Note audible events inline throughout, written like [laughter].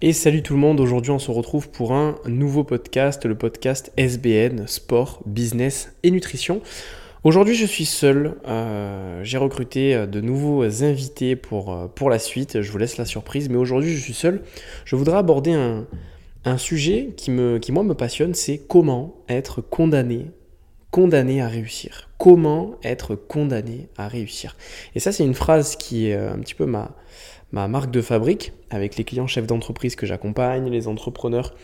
Et salut tout le monde, aujourd'hui on se retrouve pour un nouveau podcast, le podcast SBN, Sport, Business et Nutrition. Aujourd'hui je suis seul, euh, j'ai recruté euh, de nouveaux invités pour, euh, pour la suite, je vous laisse la surprise, mais aujourd'hui je suis seul. Je voudrais aborder un, un sujet qui, me, qui moi me passionne, c'est comment être condamné, condamné à réussir. Comment être condamné à réussir. Et ça c'est une phrase qui est un petit peu ma ma marque de fabrique avec les clients chefs d'entreprise que j'accompagne, les entrepreneurs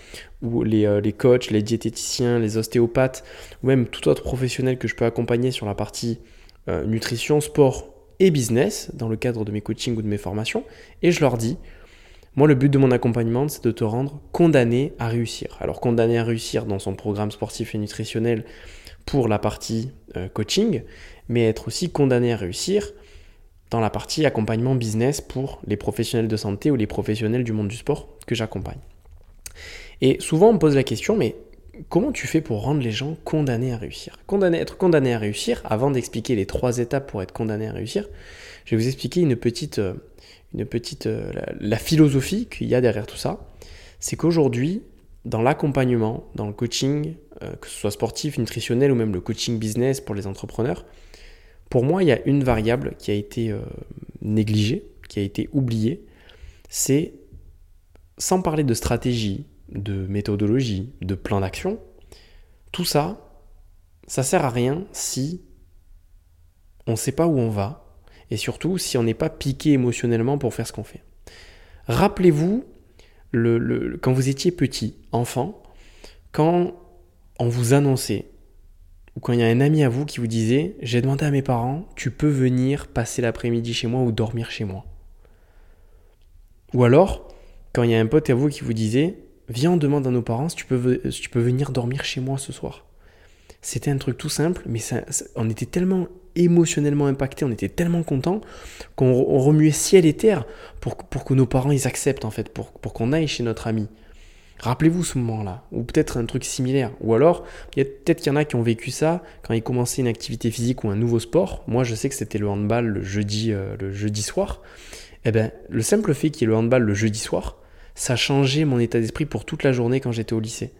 ou les, euh, les, coachs, les diététiciens, les ostéopathes ou même tout autre professionnel que je peux accompagner sur la partie euh, nutrition, sport et business dans le cadre de mes coachings ou de mes formations. Et je leur dis, moi le but de mon accompagnement c'est de te rendre condamné à réussir. Alors condamné à réussir dans son programme sportif et nutritionnel pour la partie euh, coaching, mais être aussi condamné à réussir dans la partie accompagnement business pour les professionnels de santé ou les professionnels du monde du sport que j'accompagne. Et souvent on me pose la question, mais comment tu fais pour rendre les gens condamnés à réussir? Être condamné à réussir, avant d'expliquer les trois étapes pour être condamné à réussir, je vais vous expliquer une petite, euh, une petite, euh, la, philosophie qu'il y a derrière tout ça. C'est qu'aujourd'hui, dans l'accompagnement, dans le coaching, euh, que ce soit sportif, nutritionnel ou même le coaching business pour les entrepreneurs, pour moi, il y a une variable qui a été euh, négligée, qui a été oubliée, c'est, sans parler de stratégie, de méthodologie, de plan d'action, tout ça, ça sert à rien si on ne sait pas où on va, et surtout si on n'est pas piqué émotionnellement pour faire ce qu'on fait. Rappelez-vous, le, quand vous étiez petit, enfant, quand on vous annonçait ou quand il y a un ami à vous qui vous disait J'ai demandé à mes parents, tu peux venir passer l'après-midi chez moi ou dormir chez moi. Ou alors, quand il y a un pote à vous qui vous disait Viens, on demande à nos parents si tu peux, venir dormir chez moi ce soir. C'était un truc tout simple, mais on était tellement émotionnellement impacté, on était tellement content qu'on remuait ciel et terre pour, que nos parents ils acceptent en fait, pour qu'on aille chez notre ami. Rappelez-vous ce moment-là, ou peut-être un truc similaire. Ou alors, peut-être qu'il y en a qui ont vécu ça quand ils commençaient une activité physique ou un nouveau sport. Moi, je sais que c'était le handball le jeudi, euh, le jeudi soir. Eh bien, le simple fait qu'il y ait le handball le jeudi soir, ça a changé mon état d'esprit pour toute la journée quand j'étais au lycée.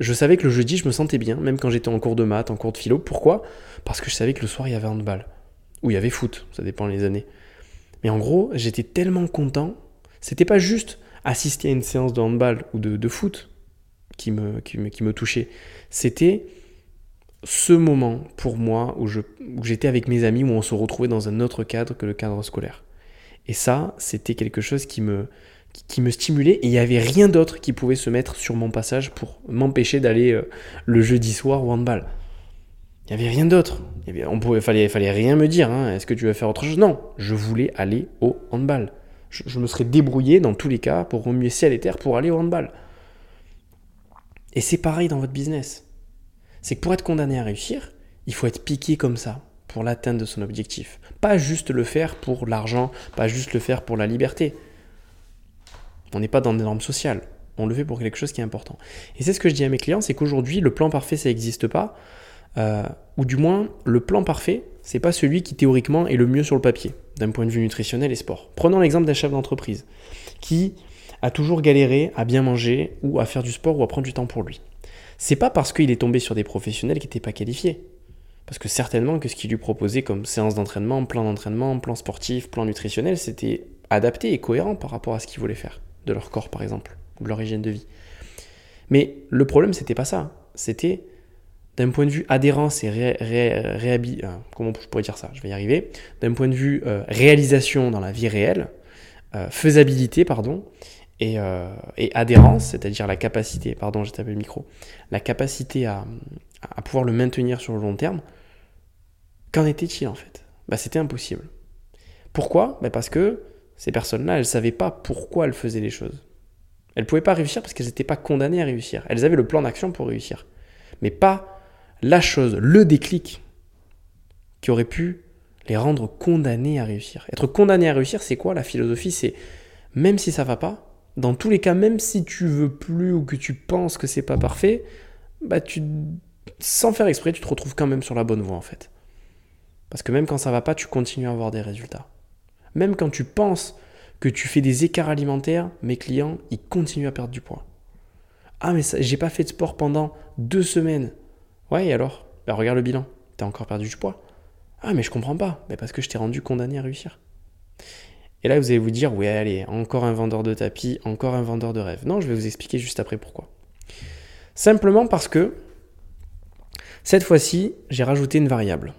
Je savais que le jeudi, je me sentais bien, même quand j'étais en cours de maths, en cours de philo. Pourquoi? Parce que je savais que le soir, il y avait handball. Ou il y avait foot, ça dépend les années. Mais en gros, j'étais tellement content. C'était pas juste assister à une séance de handball ou de, foot qui me, qui me, qui me touchait. C'était ce moment pour moi où, je, j'étais avec mes amis, où on se retrouvait dans un autre cadre que le cadre scolaire. Et ça, c'était quelque chose qui me, qui, me stimulait et il n'y avait rien d'autre qui pouvait se mettre sur mon passage pour m'empêcher d'aller euh, le jeudi soir au handball. Il n'y avait rien d'autre. Il pouvait, fallait, fallait rien me dire. Hein. Est-ce que tu veux faire autre chose? Non, je voulais aller au handball je, me serais débrouillé dans tous les cas pour remuer ciel et terre pour aller au handball. Et c'est pareil dans votre business. C'est que pour être condamné à réussir, il faut être piqué comme ça pour l'atteinte de son objectif. Pas juste le faire pour l'argent, pas juste le faire pour la liberté. On n'est pas dans des normes sociales. On le fait pour quelque chose qui est important. Et c'est ce que je dis à mes clients, c'est qu'aujourd'hui, le plan parfait, ça n'existe pas. Euh, ou du moins, le plan parfait, c'est pas celui qui théoriquement est le mieux sur le papier, d'un point de vue nutritionnel et sport. Prenons l'exemple d'un chef d'entreprise qui a toujours galéré à bien manger ou à faire du sport ou à prendre du temps pour lui. C'est pas parce qu'il est tombé sur des professionnels qui n'étaient pas qualifiés. Parce que certainement que ce qu'il lui proposait comme séance d'entraînement, plan d'entraînement, plan sportif, plan nutritionnel, c'était adapté et cohérent par rapport à ce qu'ils voulaient faire, de leur corps par exemple, ou de leur hygiène de vie. Mais le problème, c'était pas ça. C'était d'un point de vue adhérence et ré, euh, comment je pourrais dire ça? Je vais y arriver. D'un point de vue euh, réalisation dans la vie réelle, euh, faisabilité, pardon, et, adhérence, c'est-à-dire la capacité, pardon, j'ai tapé le micro, la capacité à, à, pouvoir le maintenir sur le long terme, qu'en était-il en fait? Bah, C'était impossible. Pourquoi? Bah, Parce que ces personnes-là, elles ne savaient pas pourquoi elles faisaient les choses. Elles ne pouvaient pas réussir parce qu'elles n'étaient pas condamnées à réussir. Elles avaient le plan d'action pour réussir. Mais pas la chose, le déclic qui aurait pu les rendre condamnés à réussir. Être condamné à réussir, c'est quoi la philosophie? C'est même si ça va pas, dans tous les cas, même si tu veux plus ou que tu penses que c'est pas parfait, bah tu, sans faire exprès, tu te retrouves quand même sur la bonne voie en fait. Parce que même quand ça va pas, tu continues à avoir des résultats. Même quand tu penses que tu fais des écarts alimentaires, mes clients, ils continuent à perdre du poids. Ah, mais j'ai pas fait de sport pendant deux semaines. Ouais, alors? Bah, Regarde le bilan. T'as encore perdu du poids. Ah, mais je comprends pas. Mais parce que je t'ai rendu condamné à réussir. Et là, vous allez vous dire, ouais, allez, encore un vendeur de tapis, encore un vendeur de rêve. Non, je vais vous expliquer juste après pourquoi. Simplement parce que cette fois-ci, j'ai rajouté une variable.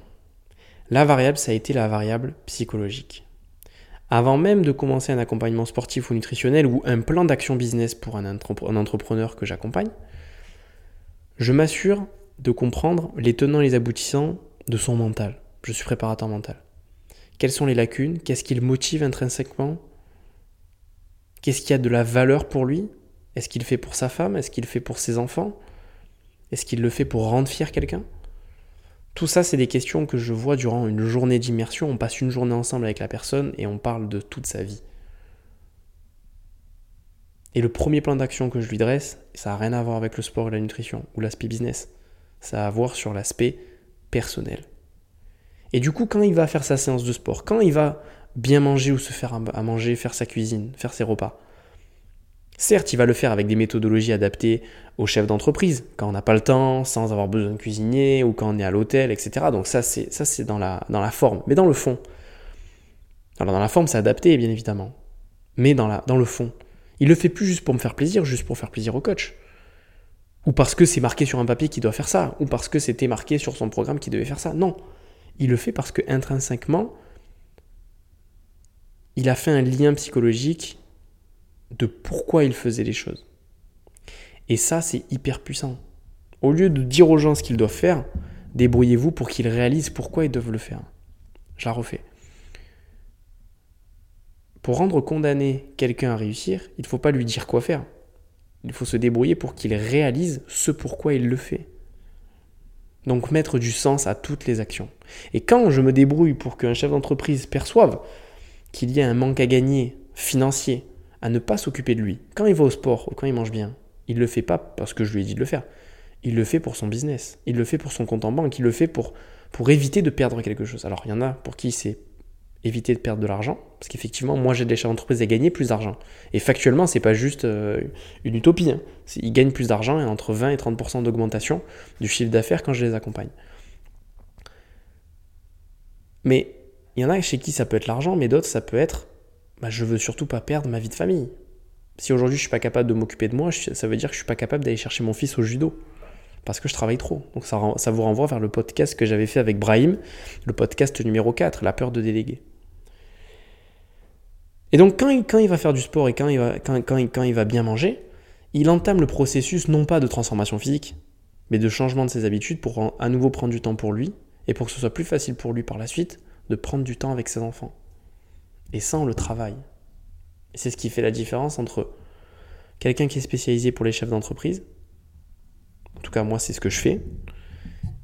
La variable, ça a été la variable psychologique. Avant même de commencer un accompagnement sportif ou nutritionnel ou un plan d'action business pour un, entrepreneur que j'accompagne, je m'assure de comprendre les tenants et les aboutissants de son mental. Je suis préparateur mental. Quelles sont les lacunes? Qu'est-ce qui le motive intrinsèquement? Qu'est-ce qui a de la valeur pour lui? Est-ce qu'il fait pour sa femme? Est-ce qu'il fait pour ses enfants? Est-ce qu'il le fait pour rendre fier quelqu'un? Tout ça, c'est des questions que je vois durant une journée d'immersion. On passe une journée ensemble avec la personne et on parle de toute sa vie. Et le premier plan d'action que je lui dresse, ça n'a rien à voir avec le sport et la nutrition ou l'aspect business. Ça a à voir sur l'aspect personnel. Et du coup, quand il va faire sa séance de sport, quand il va bien manger ou se faire à manger, faire sa cuisine, faire ses repas, Certes, il va le faire avec des méthodologies adaptées aux chefs d'entreprise, quand on n'a pas le temps, sans avoir besoin de cuisiner, ou quand on est à l'hôtel, etc. Donc ça, c'est, ça, c'est dans, la, forme. Mais dans le fond, alors dans la forme, c'est adapté, bien évidemment. Mais dans, dans le fond, il le fait plus juste pour me faire plaisir, juste pour faire plaisir au coach. Ou parce que c'est marqué sur un papier qu'il doit faire ça, ou parce que c'était marqué sur son programme qu'il devait faire ça. Non. Il le fait parce que intrinsèquement, il a fait un lien psychologique de pourquoi il faisait les choses. Et ça, c'est hyper puissant. Au lieu de dire aux gens ce qu'ils doivent faire, débrouillez-vous pour qu'ils réalisent pourquoi ils doivent le faire. Je la refais. Pour rendre condamné quelqu'un à réussir, il ne faut pas lui dire quoi faire. Il faut se débrouiller pour qu'il réalise ce pourquoi il le fait. Donc mettre du sens à toutes les actions. Et quand je me débrouille pour qu'un chef d'entreprise perçoive qu'il y a un manque à gagner financier, à ne pas s'occuper de lui. Quand il va au sport ou quand il mange bien, il ne le fait pas parce que je lui ai dit de le faire. Il le fait pour son business. Il le fait pour son compte en banque. Il le fait pour, pour éviter de perdre quelque chose. Alors, il y en a pour qui c'est éviter de perdre de l'argent. Parce qu'effectivement, moi, j'ai des chefs d'entreprise à gagner plus d'argent. Et factuellement, c'est pas juste euh, une utopie. Hein. Ils gagnent plus d'argent et entre 20 et 30% d'augmentation du chiffre d'affaires quand je les accompagne. Mais il y en a chez qui ça peut être l'argent, mais d'autres, ça peut être bah, je veux surtout pas perdre ma vie de famille. Si aujourd'hui je suis pas capable de m'occuper de moi, ça veut dire que je suis pas capable d'aller chercher mon fils au judo. Parce que je travaille trop. Donc ça, ça vous renvoie vers le podcast que j'avais fait avec Brahim, le podcast numéro 4, La peur de déléguer. Et donc quand il, quand il va faire du sport et quand il, va, quand, quand, il va bien manger, il entame le processus non pas de transformation physique, mais de changement de ses habitudes pour à nouveau prendre du temps pour lui et pour que ce soit plus facile pour lui par la suite de prendre du temps avec ses enfants et sans le travail. Et c'est ce qui fait la différence entre quelqu'un qui est spécialisé pour les chefs d'entreprise, en tout cas moi c'est ce que je fais,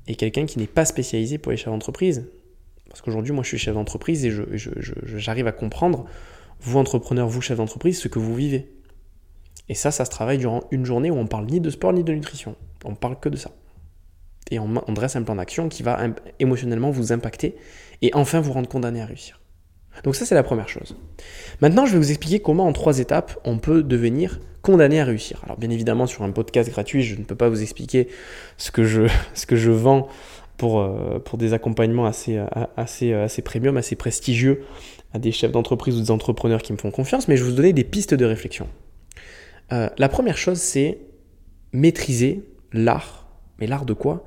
et quelqu'un qui n'est pas spécialisé pour les chefs d'entreprise. Parce qu'aujourd'hui moi je suis chef d'entreprise et j'arrive à comprendre, vous entrepreneurs, vous chefs d'entreprise, ce que vous vivez. Et ça, ça se travaille durant une journée où on parle ni de sport ni de nutrition. On parle que de ça. Et on dresse un plan d'action qui va émotionnellement vous impacter et enfin vous rendre condamné à réussir. Donc ça, c'est la première chose. Maintenant, je vais vous expliquer comment en trois étapes, on peut devenir condamné à réussir. Alors bien évidemment, sur un podcast gratuit, je ne peux pas vous expliquer ce que je, [laughs] ce que je vends pour, euh, pour des accompagnements assez, euh, assez, euh, assez premium, assez prestigieux à des chefs d'entreprise ou des entrepreneurs qui me font confiance, mais je vais vous donner des pistes de réflexion. la première chose, c'est maîtriser l'art. Mais l'art de quoi?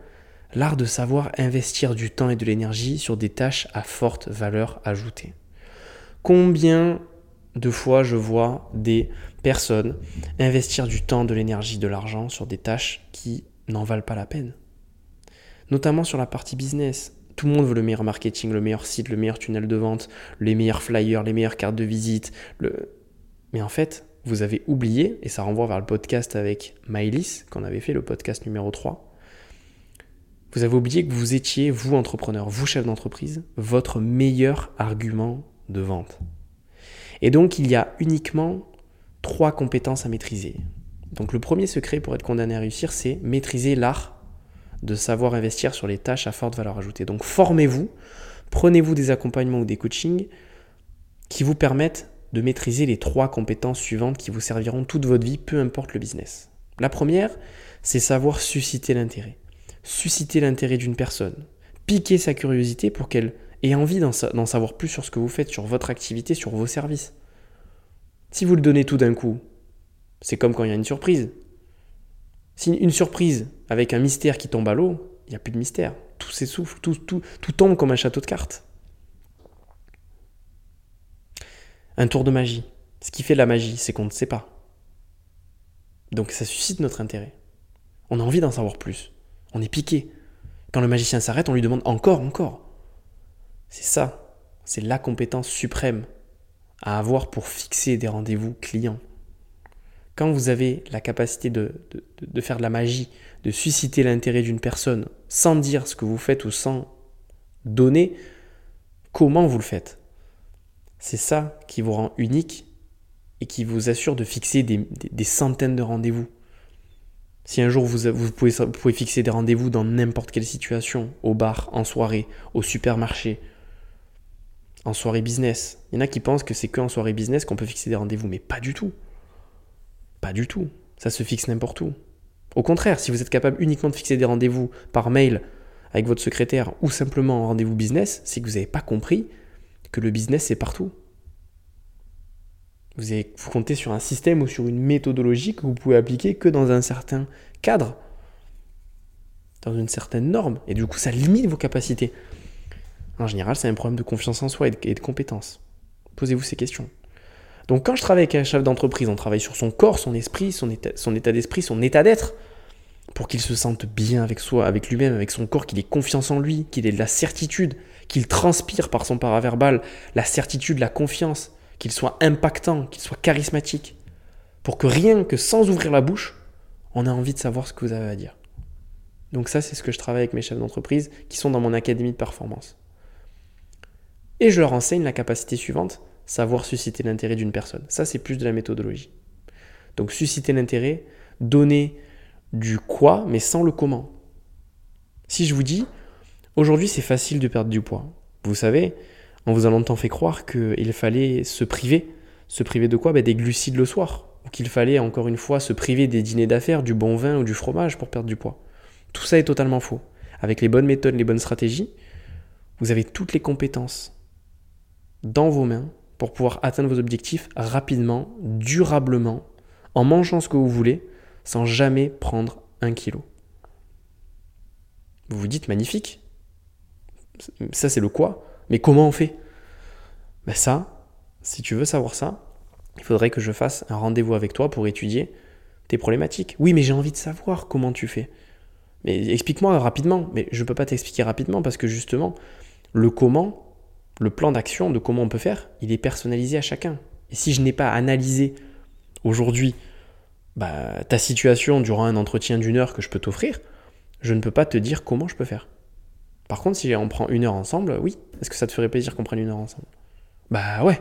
L'art de savoir investir du temps et de l'énergie sur des tâches à forte valeur ajoutée. Combien de fois je vois des personnes investir du temps, de l'énergie, de l'argent sur des tâches qui n'en valent pas la peine Notamment sur la partie business. Tout le monde veut le meilleur marketing, le meilleur site, le meilleur tunnel de vente, les meilleurs flyers, les meilleures cartes de visite. Mais en fait, vous avez oublié, et ça renvoie vers le podcast avec Maëlys, qu'on avait fait, le podcast numéro 3. Vous avez oublié que vous étiez, vous entrepreneur, vous chef d'entreprise, votre meilleur argument de vente. Et donc, il y a uniquement trois compétences à maîtriser. Donc, le premier secret pour être condamné à réussir, c'est maîtriser l'art de savoir investir sur les tâches à forte valeur ajoutée. Donc, formez-vous, prenez-vous des accompagnements ou des coachings qui vous permettent de maîtriser les trois compétences suivantes qui vous serviront toute votre vie, peu importe le business. La première, c'est savoir susciter l'intérêt. Susciter l'intérêt d'une personne. Piquer sa curiosité pour qu'elle ait envie d'en savoir plus sur ce que vous faites, sur votre activité, sur vos services. Si vous le donnez tout d'un coup, c'est comme quand il y a une surprise. Si une surprise avec un mystère qui tombe à l'eau, il n'y a plus de mystère. Tout s'essouffle, tout, tout, tout tombe comme un château de cartes. Un tour de magie. Ce qui fait la magie, c'est qu'on ne sait pas. Donc ça suscite notre intérêt. On a envie d'en savoir plus. On est piqué. Quand le magicien s'arrête, on lui demande encore, encore. C'est ça. C'est la compétence suprême à avoir pour fixer des rendez-vous clients. Quand vous avez la capacité de, faire de la magie, de susciter l'intérêt d'une personne sans dire ce que vous faites ou sans donner comment vous le faites, c'est ça qui vous rend unique et qui vous assure de fixer des, des, centaines de rendez-vous. Si un jour vous, vous, pouvez, vous pouvez fixer des rendez-vous dans n'importe quelle situation, au bar, en soirée, au supermarché, en soirée business. Il y en a qui pensent que c'est qu'en soirée business qu'on peut fixer des rendez-vous, mais pas du tout. Pas du tout. Ça se fixe n'importe où. Au contraire, si vous êtes capable uniquement de fixer des rendez-vous par mail avec votre secrétaire ou simplement en rendez-vous business, c'est que vous n'avez pas compris que le business c'est partout. Vous, vous comptez sur un système ou sur une méthodologie que vous pouvez appliquer que dans un certain cadre, dans une certaine norme, et du coup ça limite vos capacités. En général, c'est un problème de confiance en soi et de, compétence. Posez-vous ces questions. Donc quand je travaille avec un chef d'entreprise, on travaille sur son corps, son esprit, son état, son état d'esprit, son état d'être, pour qu'il se sente bien avec soi, avec lui-même, avec son corps, qu'il ait confiance en lui, qu'il ait de la certitude, qu'il transpire par son paraverbal la certitude, la confiance, qu'il soit impactant, qu'il soit charismatique, pour que rien que sans ouvrir la bouche, on ait envie de savoir ce que vous avez à dire. Donc ça, c'est ce que je travaille avec mes chefs d'entreprise qui sont dans mon académie de performance. Et je leur enseigne la capacité suivante, savoir susciter l'intérêt d'une personne. Ça, c'est plus de la méthodologie. Donc susciter l'intérêt, donner du quoi, mais sans le comment. Si je vous dis, aujourd'hui c'est facile de perdre du poids, vous savez, on vous a longtemps fait croire qu'il fallait se priver. Se priver de quoi? Ben, Des glucides le soir. Ou qu'il fallait encore une fois se priver des dîners d'affaires, du bon vin ou du fromage pour perdre du poids. Tout ça est totalement faux. Avec les bonnes méthodes, les bonnes stratégies, vous avez toutes les compétences dans vos mains pour pouvoir atteindre vos objectifs rapidement, durablement, en mangeant ce que vous voulez, sans jamais prendre un kilo. Vous vous dites magnifique. Ça c'est le quoi. Mais comment on fait? Ben ça, si tu veux savoir ça, il faudrait que je fasse un rendez-vous avec toi pour étudier tes problématiques. Oui, mais j'ai envie de savoir comment tu fais. Mais explique-moi rapidement. Mais je ne peux pas t'expliquer rapidement parce que justement, le comment, le plan d'action de comment on peut faire, il est personnalisé à chacun. Et si je n'ai pas analysé aujourd'hui bah, ta situation durant un entretien d'une heure que je peux t'offrir, je ne peux pas te dire comment je peux faire. Par contre, si on prend une heure ensemble, oui, est-ce que ça te ferait plaisir qu'on prenne une heure ensemble? Bah ouais.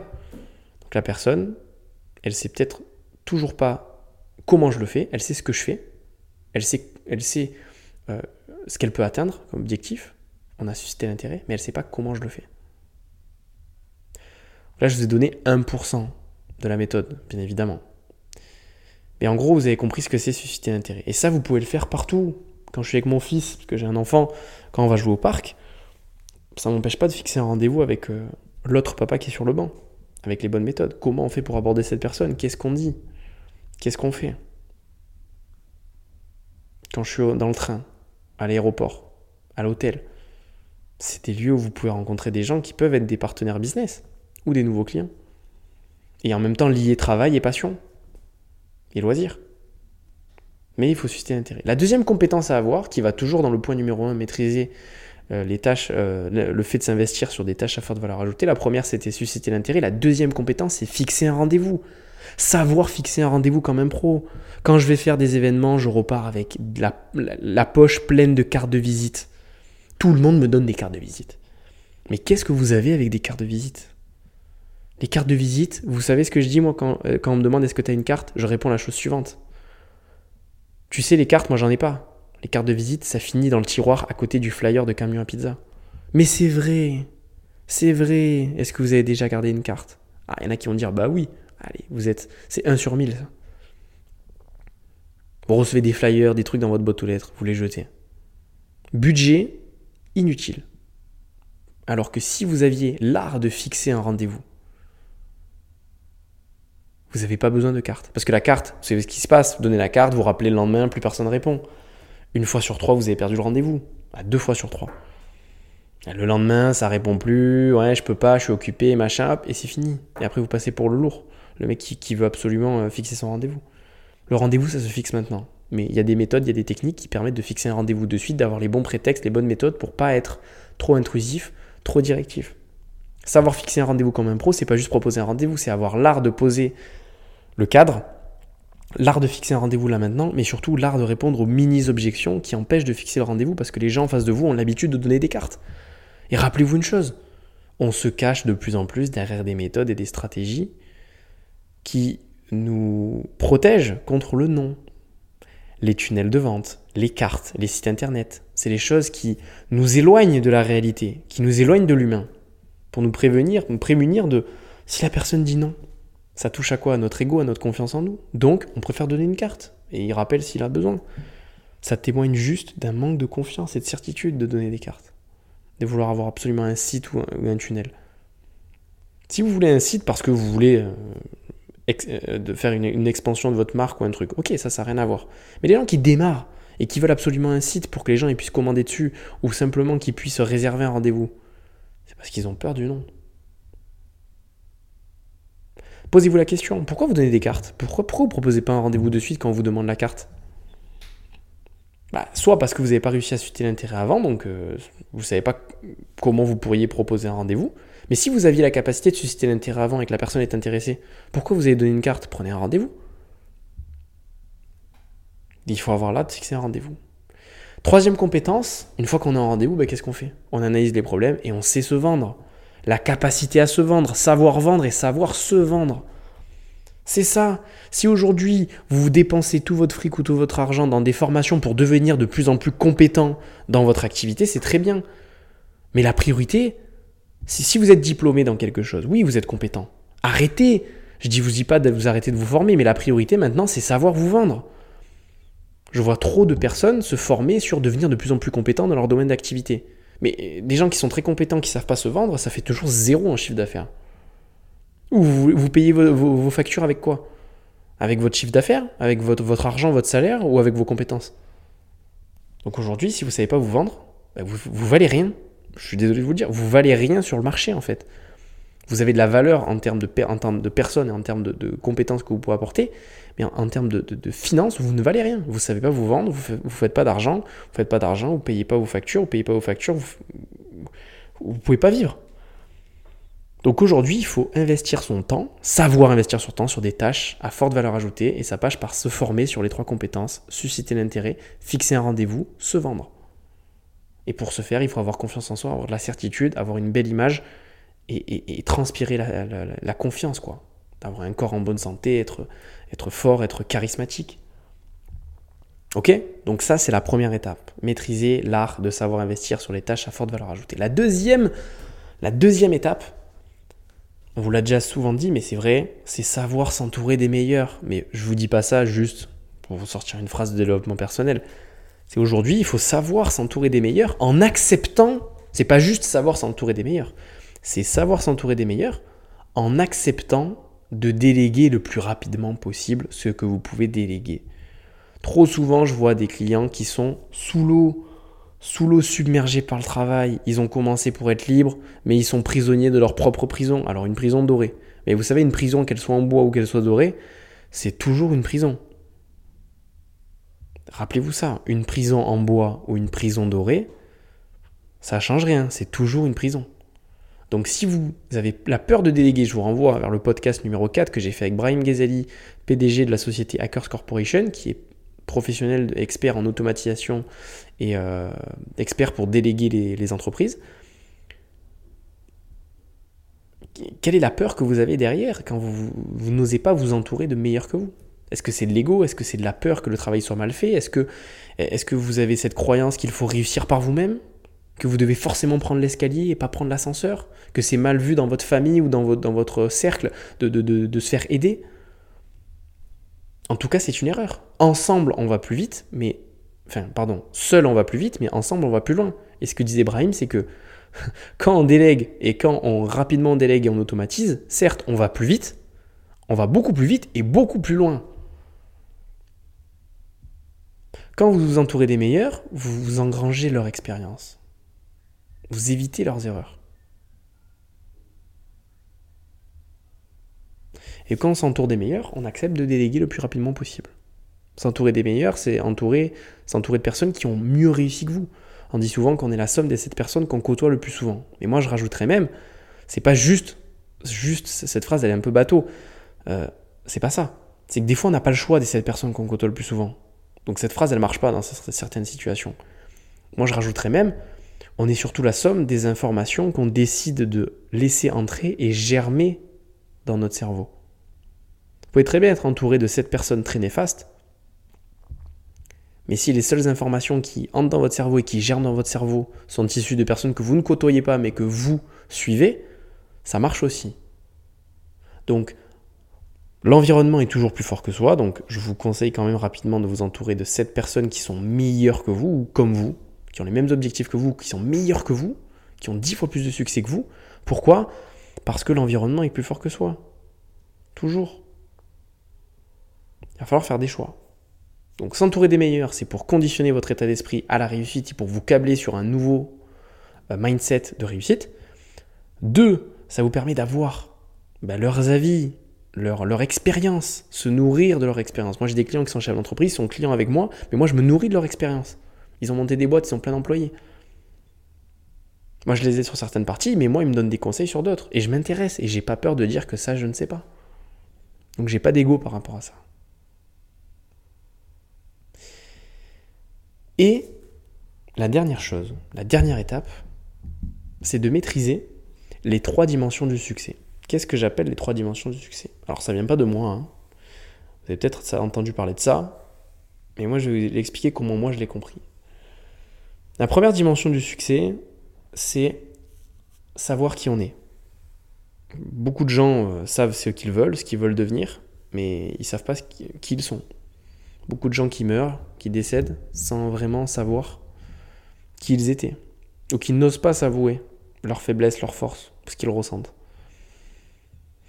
Donc la personne, elle sait peut-être toujours pas comment je le fais, elle sait ce que je fais, elle sait, euh, ce qu'elle peut atteindre comme objectif, on a suscité l'intérêt, mais elle ne sait pas comment je le fais. Là, je vous ai donné 1% de la méthode, bien évidemment. Mais en gros, vous avez compris ce que c'est susciter l'intérêt. Et ça, vous pouvez le faire partout. Quand je suis avec mon fils, parce que j'ai un enfant, quand on va jouer au parc, ça m'empêche pas de fixer un rendez-vous avec euh, l'autre papa qui est sur le banc, avec les bonnes méthodes. Comment on fait pour aborder cette personne? Qu'est-ce qu'on dit? Qu'est-ce qu'on fait? Quand je suis dans le train, à l'aéroport, à l'hôtel, c'est des lieux où vous pouvez rencontrer des gens qui peuvent être des partenaires business ou des nouveaux clients. Et en même temps lier travail et passion et loisir. Mais il faut susciter l'intérêt. La deuxième compétence à avoir, qui va toujours dans le point numéro 1, maîtriser euh, les tâches, euh, le fait de s'investir sur des tâches à forte valeur ajoutée. La première, c'était susciter l'intérêt. La deuxième compétence, c'est fixer un rendez-vous. Savoir fixer un rendez-vous comme un pro. Quand je vais faire des événements, je repars avec la poche pleine de cartes de visite. Tout le monde me donne des cartes de visite. Mais qu'est-ce que vous avez avec des cartes de visite? Les cartes de visite, vous savez ce que je dis moi quand, euh, on me demande est-ce que tu as une carte Je réponds la chose suivante. Tu sais, les cartes, moi j'en ai pas. Les cartes de visite, ça finit dans le tiroir à côté du flyer de camion à pizza. Mais c'est vrai. C'est vrai. Est-ce que vous avez déjà gardé une carte? Ah, il y en a qui vont dire bah oui, allez, vous êtes. C'est 1 sur 1000 ça. Vous recevez des flyers, des trucs dans votre boîte aux lettres, vous les jetez. Budget inutile. Alors que si vous aviez l'art de fixer un rendez-vous, vous n'avez pas besoin de carte. Parce que la carte, vous savez ce qui se passe, vous donnez la carte, vous rappelez le lendemain, plus personne ne répond. Une fois sur trois, vous avez perdu le rendez-vous. À deux fois sur trois. Le lendemain, ça répond plus, ouais, je peux pas, je suis occupé, machin, et c'est fini. Et après, vous passez pour le lourd, le mec qui, veut absolument euh, fixer son rendez-vous. Le rendez-vous, ça se fixe maintenant. Mais il y a des méthodes, il y a des techniques qui permettent de fixer un rendez-vous de suite, d'avoir les bons prétextes, les bonnes méthodes pour pas être trop intrusif, trop directif. Savoir fixer un rendez-vous comme un pro, c'est pas juste proposer un rendez-vous, c'est avoir l'art de poser le cadre, l'art de fixer un rendez-vous là maintenant, mais surtout l'art de répondre aux mini-objections qui empêchent de fixer le rendez-vous parce que les gens en face de vous ont l'habitude de donner des cartes. Et rappelez-vous une chose, on se cache de plus en plus derrière des méthodes et des stratégies qui nous protègent contre le non. Les tunnels de vente, les cartes, les sites internet, c'est les choses qui nous éloignent de la réalité, qui nous éloignent de l'humain, pour nous prévenir, nous prémunir de si la personne dit non, ça touche à quoi À notre ego, à notre confiance en nous? Donc, on préfère donner une carte, et il rappelle s'il a besoin. Ça témoigne juste d'un manque de confiance et de certitude de donner des cartes de vouloir avoir absolument un site ou un, tunnel. Si vous voulez un site parce que vous voulez euh, euh, faire une, expansion de votre marque ou un truc, ok, ça, ça n'a rien à voir. Mais les gens qui démarrent et qui veulent absolument un site pour que les gens puissent commander dessus ou simplement qu'ils puissent réserver un rendez-vous, parce qu'ils ont peur du nom. Posez-vous la question, pourquoi vous donnez des cartes? Pourquoi, vous ne proposez pas un rendez-vous de suite quand on vous demande la carte? Bah, soit parce que vous n'avez pas réussi à susciter l'intérêt avant, donc euh, vous ne savez pas comment vous pourriez proposer un rendez-vous. Mais si vous aviez la capacité de susciter l'intérêt avant et que la personne est intéressée, pourquoi vous avez donné une carte? Prenez un rendez-vous. Il faut avoir là de fixer un rendez-vous. Troisième compétence, une fois qu'on a un rendez-vous, bah, qu'est-ce qu'on fait? On analyse les problèmes et on sait se vendre. La capacité à se vendre, savoir vendre et savoir se vendre. C'est ça. Si aujourd'hui vous dépensez tout votre fric ou tout votre argent dans des formations pour devenir de plus en plus compétent dans votre activité, c'est très bien. Mais la priorité, c'est si vous êtes diplômé dans quelque chose, oui, vous êtes compétent. Arrêtez. Je dis vous dis pas de vous arrêter de vous former, mais la priorité maintenant, c'est savoir vous vendre. Je vois trop de personnes se former sur devenir de plus en plus compétents dans leur domaine d'activité. Mais des gens qui sont très compétents, qui savent pas se vendre, ça fait toujours zéro en chiffre d'affaires. Ou vous, payez vos, factures avec quoi? Avec votre chiffre d'affaires? Avec votre, argent, votre salaire Ou avec vos compétences? Donc aujourd'hui, si vous ne savez pas vous vendre, bah, vous, vous valez rien. Je suis désolé de vous le dire. Vous valez rien sur le marché en fait. Vous avez de la valeur en termes de, personnes et en termes de, compétences que vous pouvez apporter, mais en, termes de, finances, vous ne valez rien. Vous ne savez pas vous vendre, vous ne faites pas d'argent, vous faites pas d'argent, vous payez pas vos factures, vous payez pas vos factures, vous ne pouvez pas vivre. Donc aujourd'hui, il faut investir son temps, savoir investir son temps sur des tâches à forte valeur ajoutée, et ça passe par se former sur les trois compétences, susciter l'intérêt, fixer un rendez-vous, se vendre. Et pour ce faire, il faut avoir confiance en soi, avoir de la certitude, avoir une belle image et, transpirer la, confiance, quoi. D'avoir un corps en bonne santé, être, fort, être charismatique. Ok? Donc ça, c'est la première étape. Maîtriser l'art de savoir investir sur les tâches à forte valeur ajoutée. La deuxième, la deuxième étape, on vous l'a déjà souvent dit, mais c'est vrai, c'est savoir s'entourer des meilleurs. Mais je vous dis pas ça juste pour vous sortir une phrase de développement personnel. C'est aujourd'hui, il faut savoir s'entourer des meilleurs en acceptant. C'est pas juste savoir s'entourer des meilleurs, c'est savoir s'entourer des meilleurs en acceptant de déléguer le plus rapidement possible ce que vous pouvez déléguer. Trop souvent, je vois des clients qui sont sous l'eau sous l'eau submergés par le travail. Ils ont commencé pour être libres, mais ils sont prisonniers de leur propre prison. Alors une prison dorée. Mais vous savez, une prison, qu'elle soit en bois ou qu'elle soit dorée, c'est toujours une prison. Rappelez-vous ça, une prison en bois ou une prison dorée, ça change rien, c'est toujours une prison. Donc si vous avez la peur de déléguer, je vous renvoie vers le podcast numéro 4 que j'ai fait avec Brahim Ghazali, PDG de la société Hackers Corporation, qui est professionnel, expert en automatisation et euh, expert pour déléguer les, entreprises. Quelle est la peur que vous avez derrière quand vous, n'osez pas vous entourer de meilleurs que vous? Est-ce que c'est de l'ego? Est-ce que c'est de la peur que le travail soit mal fait? Est-ce que, est que vous avez cette croyance qu'il faut réussir par vous-même? Que vous devez forcément prendre l'escalier et pas prendre l'ascenseur, que c'est mal vu dans votre famille ou dans votre, dans votre cercle de, de se faire aider. En tout cas, c'est une erreur. Ensemble, on va plus vite, mais... Enfin, pardon, seul on va plus vite, mais ensemble on va plus loin. Et ce que disait Brahim, c'est que [laughs] quand on délègue et quand on rapidement délègue et on automatise, certes, on va plus vite, on va beaucoup plus vite et beaucoup plus loin. Quand vous vous entourez des meilleurs, vous vous engrangez leur expérience. Vous évitez leurs erreurs. Et quand on s'entoure des meilleurs, on accepte de déléguer le plus rapidement possible. S'entourer des meilleurs, c'est entourer, s'entourer de personnes qui ont mieux réussi que vous. On dit souvent qu'on est la somme des sept personnes qu'on côtoie le plus souvent. Mais moi, je rajouterais même, c'est pas juste, juste cette phrase, elle est un peu bateau. Euh, c'est pas ça. C'est que des fois, on n'a pas le choix des sept personnes qu'on côtoie le plus souvent. Donc cette phrase, elle marche pas dans certaines situations. Moi, je rajouterais même, on est surtout la somme des informations qu'on décide de laisser entrer et germer dans notre cerveau. Vous pouvez très bien être entouré de sept personnes très néfastes, mais si les seules informations qui entrent dans votre cerveau et qui germent dans votre cerveau sont issues de personnes que vous ne côtoyez pas mais que vous suivez, ça marche aussi. Donc, l'environnement est toujours plus fort que soi, donc je vous conseille quand même rapidement de vous entourer de 7 personnes qui sont meilleures que vous ou comme vous, qui ont les mêmes objectifs que vous, qui sont meilleures que vous, qui ont 10 fois plus de succès que vous. Pourquoi? Parce que l'environnement est plus fort que soi. Toujours. Il va falloir faire des choix. Donc s'entourer des meilleurs, c'est pour conditionner votre état d'esprit à la réussite et pour vous câbler sur un nouveau euh, mindset de réussite. Deux, ça vous permet d'avoir bah, leurs avis, leur, leur expérience, se nourrir de leur expérience. Moi j'ai des clients qui sont chefs d'entreprise, sont clients avec moi, mais moi je me nourris de leur expérience. Ils ont monté des boîtes, ils ont plein d'employés. Moi je les ai sur certaines parties, mais moi ils me donnent des conseils sur d'autres. Et je m'intéresse et j'ai pas peur de dire que ça je ne sais pas. Donc j'ai pas d'ego par rapport à ça. Et la dernière chose, la dernière étape, c'est de maîtriser les trois dimensions du succès. Qu'est-ce que j'appelle les trois dimensions du succès? Alors ça vient pas de moi. Hein. Vous avez peut-être entendu parler de ça, mais moi je vais vous expliquer comment moi je l'ai compris. La première dimension du succès, c'est savoir qui on est. Beaucoup de gens euh, savent ce qu'ils veulent, ce qu'ils veulent devenir, mais ils savent pas qui ils sont. Beaucoup de gens qui meurent, qui décèdent sans vraiment savoir qui ils étaient, ou qui n'osent pas s'avouer leurs faiblesses, leurs forces, ce qu'ils ressentent.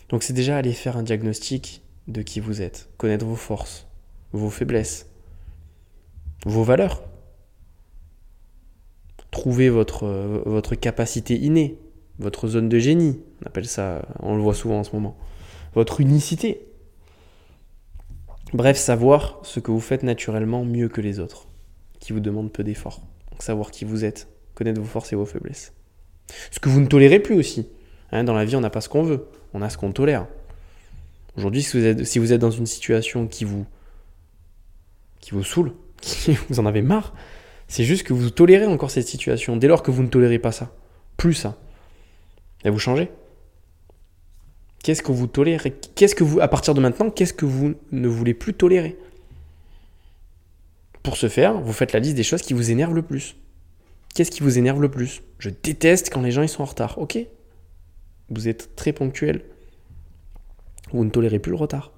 Donc c'est déjà aller faire un diagnostic de qui vous êtes, connaître vos forces, vos faiblesses, vos valeurs. Trouver votre, capacité innée, votre zone de génie, on appelle ça, on le voit souvent en ce moment, votre unicité. Bref, savoir ce que vous faites naturellement mieux que les autres, qui vous demandent peu d'efforts. Donc savoir qui vous êtes, connaître vos forces et vos faiblesses. Ce que vous ne tolérez plus aussi. Hein, dans la vie, on n'a pas ce qu'on veut, on a ce qu'on tolère. Aujourd'hui, si vous, êtes, si vous êtes dans une situation qui vous, qui vous saoule, [laughs] qui vous en avez marre, c'est juste que vous tolérez encore cette situation. Dès lors que vous ne tolérez pas ça, plus ça, et vous changez. Qu'est-ce que vous tolérez? Qu'est-ce que vous, à partir de maintenant, qu'est-ce que vous ne voulez plus tolérer? Pour ce faire, vous faites la liste des choses qui vous énervent le plus. Qu'est-ce qui vous énerve le plus? Je déteste quand les gens ils sont en retard. Ok? Vous êtes très ponctuel. Vous ne tolérez plus le retard.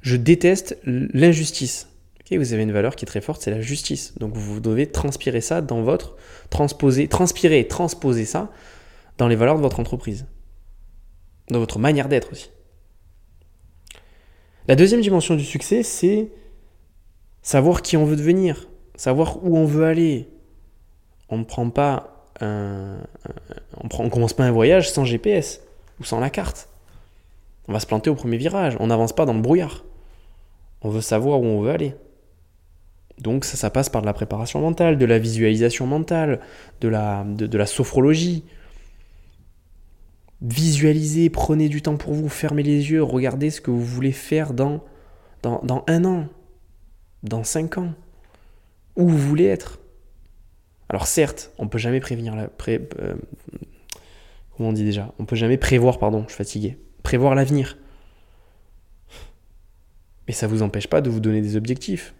Je déteste l'injustice. Ok, vous avez une valeur qui est très forte, c'est la justice. Donc vous devez transpirer ça dans votre transposer, transpirer et transposer ça dans les valeurs de votre entreprise dans votre manière d'être aussi. La deuxième dimension du succès, c'est savoir qui on veut devenir, savoir où on veut aller. On ne prend pas on, on commence pas un voyage sans GPS ou sans la carte. On va se planter au premier virage. On n'avance pas dans le brouillard. On veut savoir où on veut aller. Donc ça, ça passe par de la préparation mentale, de la visualisation mentale, de la, de la sophrologie, Visualisez, prenez du temps pour vous, fermez les yeux, regardez ce que vous voulez faire dans, dans, un an, dans cinq ans, où vous voulez être. Alors certes, on peut jamais prévenir la... Pré, euh, comment on dit déjà? On peut jamais prévoir, pardon, je suis fatigué. Prévoir l'avenir. Mais ça vous empêche pas de vous donner des objectifs.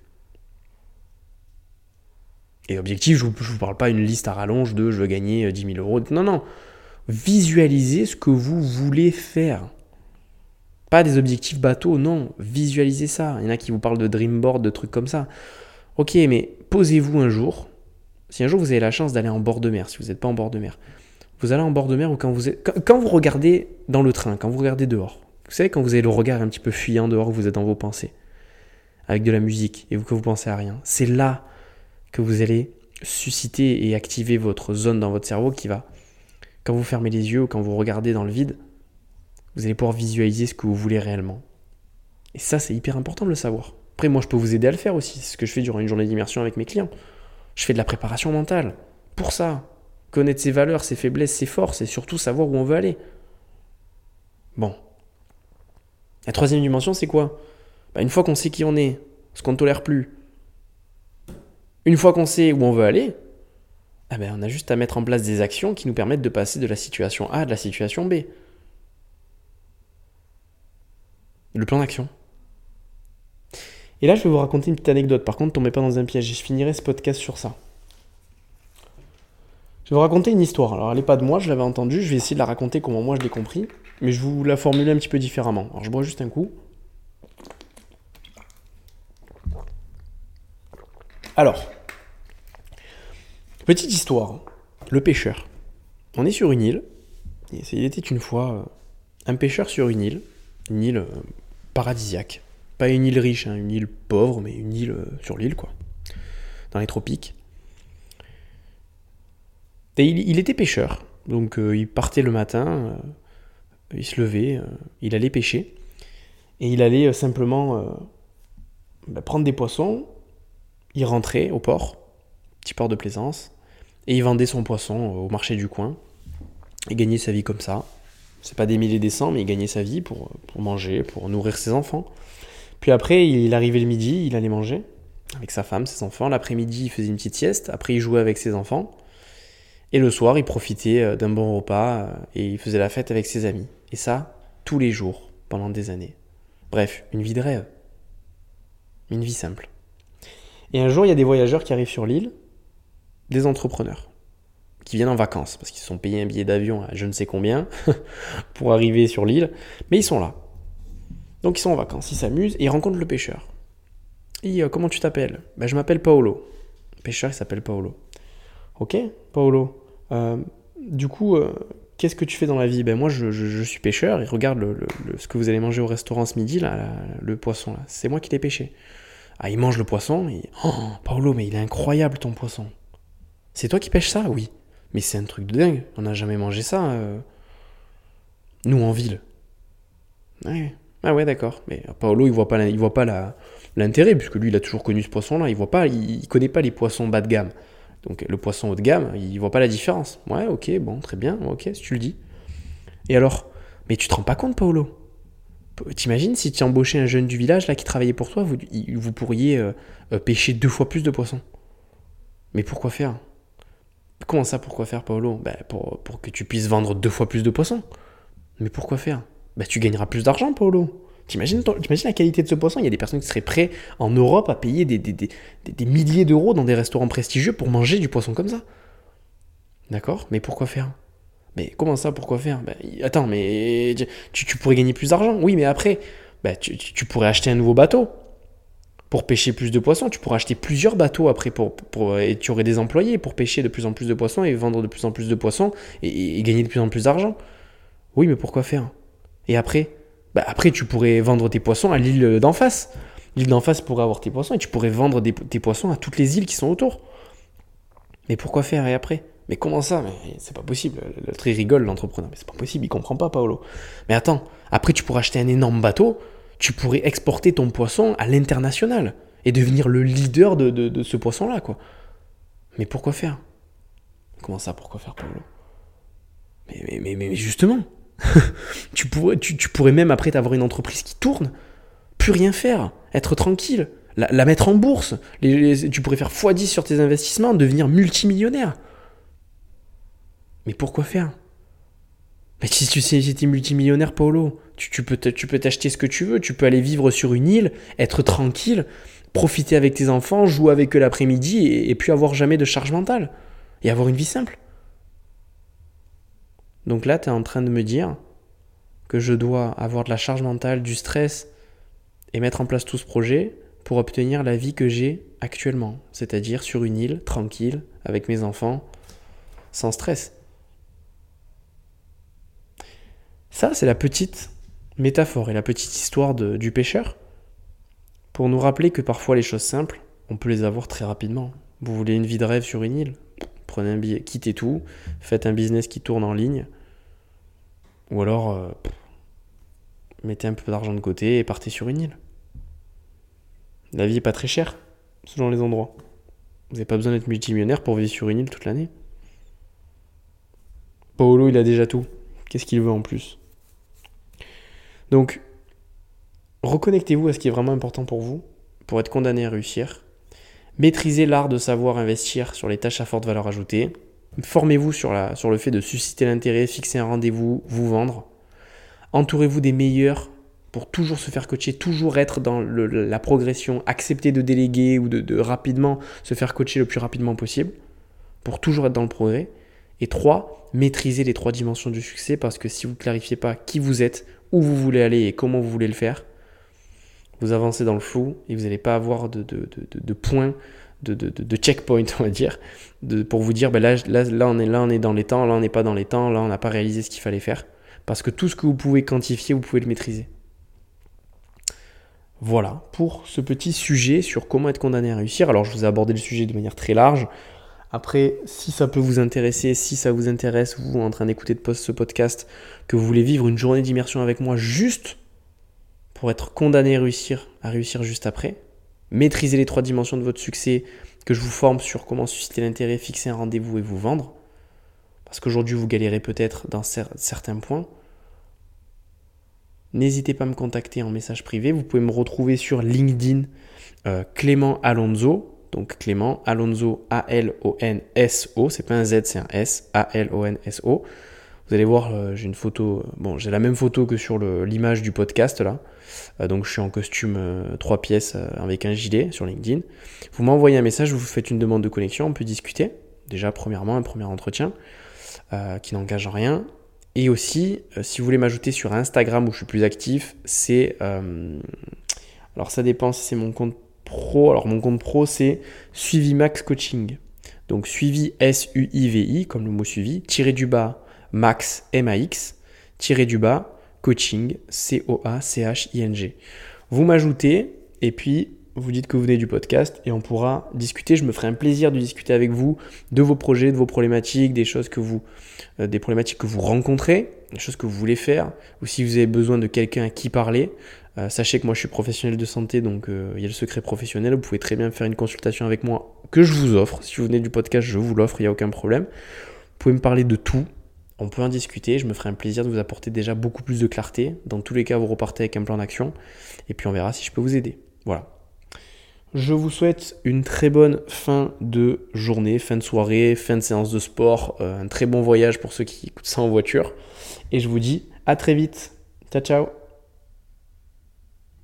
Et objectif, je ne vous, parle pas une liste à rallonge de je veux gagner 10 000 euros. Non, non. Visualisez ce que vous voulez faire. Pas des objectifs bateaux, non. Visualisez ça. Il y en a qui vous parlent de dreamboard, de trucs comme ça. Ok, mais posez-vous un jour. Si un jour vous avez la chance d'aller en bord de mer, si vous n'êtes pas en bord de mer, vous allez en bord de mer ou quand vous, quand, vous regardez dans le train, quand vous regardez dehors, vous savez, quand vous avez le regard un petit peu fuyant dehors, vous êtes dans vos pensées, avec de la musique et que vous pensez à rien, c'est là que vous allez susciter et activer votre zone dans votre cerveau qui va, quand vous fermez les yeux ou quand vous regardez dans le vide, vous allez pouvoir visualiser ce que vous voulez réellement. Et ça, c'est hyper important de le savoir. Après, moi, je peux vous aider à le faire aussi. C'est ce que je fais durant une journée d'immersion avec mes clients. Je fais de la préparation mentale. Pour ça, connaître ses valeurs, ses faiblesses, ses forces et surtout savoir où on veut aller. Bon. La troisième dimension, c'est quoi? Bah, Une fois qu'on sait qui on est, ce qu'on ne tolère plus, une fois qu'on sait où on veut aller, ah ben, on a juste à mettre en place des actions qui nous permettent de passer de la situation A à la situation B. Le plan d'action. Et là, je vais vous raconter une petite anecdote. Par contre, tombez pas dans un piège. Je finirai ce podcast sur ça. Je vais vous raconter une histoire. Alors, elle n'est pas de moi, je l'avais entendue. Je vais essayer de la raconter comment moi je l'ai compris. Mais je vous la formuler un petit peu différemment. Alors, je bois juste un coup. Alors, petite histoire. Le pêcheur. On est sur une île. Il était une fois euh, un pêcheur sur une île. Une île euh, paradisiaque. Pas une île riche, hein, une île pauvre, mais une île euh, sur l'île, quoi. Dans les tropiques. Et il, était pêcheur. Donc il partait le matin, il se levait, il allait pêcher. Et il allait simplement bah, prendre des poissons, il rentrait au port, petit port de plaisance, et il vendait son poisson au marché du coin. Il gagnait sa vie comme ça. C'est pas des milliers des cents, mais il gagnait sa vie pour, pour manger, pour nourrir ses enfants. Puis après, il arrivait le midi, il allait manger avec sa femme, ses enfants. L'après-midi, il faisait une petite sieste. Après, il jouait avec ses enfants. Et le soir, il profitait euh, d'un bon repas euh, et il faisait la fête avec ses amis. Et ça, tous les jours, pendant des années. Bref, une vie de rêve. Une vie simple. Et un jour, il y a des voyageurs qui arrivent sur l'île, des entrepreneurs, qui viennent en vacances, parce qu'ils sont payés un billet d'avion à je ne sais combien [laughs] pour arriver sur l'île, mais ils sont là. Donc ils sont en vacances, ils s'amusent, et ils rencontrent le pêcheur. Et euh, comment tu t'appelles? Ben, Je m'appelle Paolo. Le pêcheur, il s'appelle Paolo. Ok, Paolo. Euh, du coup, euh, qu'est-ce que tu fais dans la vie? Ben moi, je, suis pêcheur, et regarde ce que vous allez manger au restaurant ce midi, là, le poisson, là. C'est moi qui l'ai pêché. Ah, il mange le poisson. Et... Oh, Paolo, mais il est incroyable ton poisson. C'est toi qui pêches ça Oui. Mais c'est un truc de dingue. On n'a jamais mangé ça. Euh, nous, en ville. Ouais. Ah ouais, d'accord. Mais Paolo, il voit pas, il voit pas l'intérêt, puisque lui, il a toujours connu ce poisson-là. Il voit pas, il, connaît pas les poissons bas de gamme. Donc le poisson haut de gamme, il voit pas la différence. Ouais, ok, bon, très bien, ok, si tu le dis. Et alors? Mais tu te rends pas compte, Paolo? T'imagines si tu embauchais un jeune du village là qui travaillait pour toi, vous, pourriez euh, euh, pêcher deux fois plus de poissons. Mais pourquoi faire? Comment ça, pourquoi faire, Paolo ben, pour, que tu puisses vendre deux fois plus de poissons. Mais pourquoi faire? Ben, Tu gagneras plus d'argent, Paolo. T'imagines, la qualité de ce poisson? Il y a des personnes qui seraient prêtes en Europe à payer des, milliers d'euros dans des restaurants prestigieux pour manger du poisson comme ça. D'accord? Mais pourquoi faire? Mais comment ça, pourquoi faire? Bah, Attends, mais tu, pourrais gagner plus d'argent. Oui, mais après, bah, tu, pourrais acheter un nouveau bateau pour pêcher plus de poissons. Tu pourrais acheter plusieurs bateaux après pour, et tu aurais des employés pour pêcher de plus en plus de poissons et vendre de plus en plus de poissons et, gagner de plus en plus d'argent. Oui, mais pourquoi faire? Et après? Bah, Après, tu pourrais vendre tes poissons à l'île d'en face. L'île d'en face pourrait avoir tes poissons et tu pourrais vendre tes poissons à toutes les îles qui sont autour. Mais pourquoi faire et après? Mais comment ça? Mais c'est pas possible. Le il rigole, l'entrepreneur. Mais c'est pas possible, il comprend pas, Paolo. Mais attends, après tu pourrais acheter un énorme bateau, tu pourrais exporter ton poisson à l'international et devenir le leader de, ce poisson-là, quoi. Mais pourquoi faire? Comment ça, pourquoi faire, Paolo mais, mais, justement, [laughs] tu, pourrais, tu, pourrais même après avoir une entreprise qui tourne, plus rien faire, être tranquille, la, mettre en bourse, tu pourrais faire x10 sur tes investissements, devenir multimillionnaire. Mais pourquoi faire? Mais si tu sais, si es multimillionnaire, Paolo, tu, peux t'acheter ce que tu veux, tu peux aller vivre sur une île, être tranquille, profiter avec tes enfants, jouer avec eux l'après-midi et, et puis avoir jamais de charge mentale et avoir une vie simple. Donc là, tu es en train de me dire que je dois avoir de la charge mentale, du stress et mettre en place tout ce projet pour obtenir la vie que j'ai actuellement, c'est-à-dire sur une île, tranquille, avec mes enfants, sans stress. Ça, c'est la petite métaphore et la petite histoire du pêcheur pour nous rappeler que parfois les choses simples, on peut les avoir très rapidement. Vous voulez une vie de rêve sur une île? Prenez un billet, quittez tout, faites un business qui tourne en ligne, ou alors euh, mettez un peu d'argent de côté et partez sur une île. La vie est pas très chère, selon les endroits. Vous n'avez pas besoin d'être multimillionnaire pour vivre sur une île toute l'année. Paolo, il a déjà tout. Qu'est-ce qu'il veut en plus? Donc, reconnectez-vous à ce qui est vraiment important pour vous, pour être condamné à réussir. Maîtrisez l'art de savoir investir sur les tâches à forte valeur ajoutée. Formez-vous sur, le fait de susciter l'intérêt, fixer un rendez-vous, vous vendre. Entourez-vous des meilleurs pour toujours se faire coacher, toujours être dans la progression, accepter de déléguer ou de, rapidement se faire coacher le plus rapidement possible, pour toujours être dans le progrès. Et trois, maîtriser les trois dimensions du succès, parce que si vous ne clarifiez pas qui vous êtes, où vous voulez aller et comment vous voulez le faire, vous avancez dans le flou et vous n'allez pas avoir de, de points, de, checkpoint, [laughs] on va dire, pour vous dire, ben là, on est dans les temps, là, on n'est pas dans les temps, là, on n'a pas réalisé ce qu'il fallait faire. Parce que tout ce que vous pouvez quantifier, vous pouvez le maîtriser. Voilà pour ce petit sujet sur comment être condamné à réussir. Alors je vous ai abordé le sujet de manière très large. Après, si ça peut vous intéresser, si ça vous intéresse, vous en train d'écouter de ce podcast, que vous voulez vivre une journée d'immersion avec moi juste pour être condamné à réussir, à réussir juste après, maîtriser les trois dimensions de votre succès, que je vous forme sur comment susciter l'intérêt, fixer un rendez-vous et vous vendre. Parce qu'aujourd'hui, vous galérez peut-être dans certains points. N'hésitez pas à me contacter en message privé. Vous pouvez me retrouver sur LinkedIn euh, Clément Alonso. Donc Clément Alonso A-L-O-N-S-O. C'est pas un Z, c'est un S. A-L-O-N-S-O. Vous allez voir, euh, j'ai une photo. Bon, j'ai la même photo que sur l'image du podcast là. Euh, donc je suis en costume 3 pièces avec un gilet sur LinkedIn. Vous m'envoyez un message, vous faites une demande de connexion, on peut discuter. Déjà, premièrement, un premier entretien qui n'engage rien. Et aussi, euh, si vous voulez m'ajouter sur Instagram où je suis plus actif, c'est. Euh, alors ça dépend si c'est mon compte Alors mon compte pro, c'est Suivi Max Coaching. Donc suivi S-U-I-V-I, comme le mot suivi, tiré du bas Max M-A-X, tiré du bas coaching C-O-A-C-H-I-N-G. Vous m'ajoutez et puis vous dites que vous venez du podcast et on pourra discuter. Je me ferai un plaisir de discuter avec vous de vos projets, de vos problématiques, des choses que vous, euh, des problématiques que vous rencontrez, des choses que vous voulez faire, ou si vous avez besoin de quelqu'un à qui parler. Euh, sachez que moi je suis professionnel de santé, donc euh, il y a le secret professionnel. Vous pouvez très bien faire une consultation avec moi que je vous offre. Si vous venez du podcast, je vous l'offre, il n'y a aucun problème. Vous pouvez me parler de tout. On peut en discuter. Je me ferai un plaisir de vous apporter déjà beaucoup plus de clarté. Dans tous les cas, vous repartez avec un plan d'action. Et puis on verra si je peux vous aider. Voilà. Je vous souhaite une très bonne fin de journée, fin de soirée, fin de séance de sport, euh, un très bon voyage pour ceux qui écoutent ça en voiture. Et je vous dis à très vite. Ciao ciao